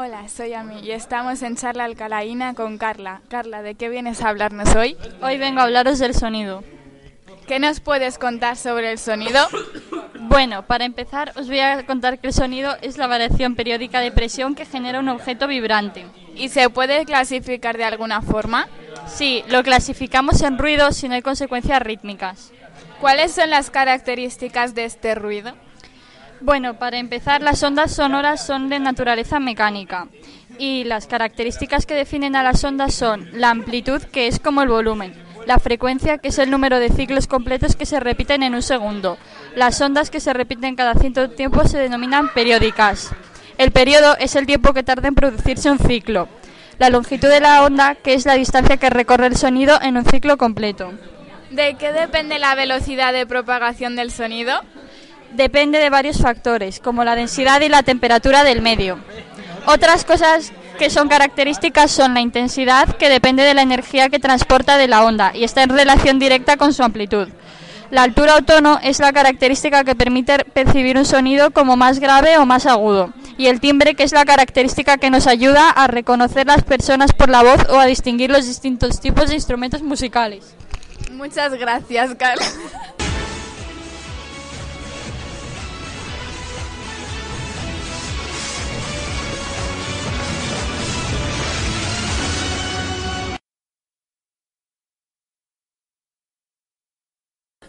Hola, soy Ami y estamos en charla alcalaína con Carla. Carla, ¿de qué vienes a hablarnos hoy? Hoy vengo a hablaros del sonido. ¿Qué nos puedes contar sobre el sonido? Bueno, para empezar os voy a contar que el sonido es la variación periódica de presión que genera un objeto vibrante. ¿Y se puede clasificar de alguna forma? Sí, lo clasificamos en ruido si no hay consecuencias rítmicas. ¿Cuáles son las características de este ruido? Bueno, para empezar, las ondas sonoras son de naturaleza mecánica y las características que definen a las ondas son la amplitud, que es como el volumen, la frecuencia, que es el número de ciclos completos que se repiten en un segundo. Las ondas que se repiten cada cierto tiempo se denominan periódicas. El periodo es el tiempo que tarda en producirse un ciclo. La longitud de la onda, que es la distancia que recorre el sonido en un ciclo completo. ¿De qué depende la velocidad de propagación del sonido? Depende de varios factores, como la densidad y la temperatura del medio. Otras cosas que son características son la intensidad, que depende de la energía que transporta de la onda y está en relación directa con su amplitud. La altura o tono es la característica que permite percibir un sonido como más grave o más agudo. Y el timbre, que es la característica que nos ayuda a reconocer las personas por la voz o a distinguir los distintos tipos de instrumentos musicales. Muchas gracias, Carla.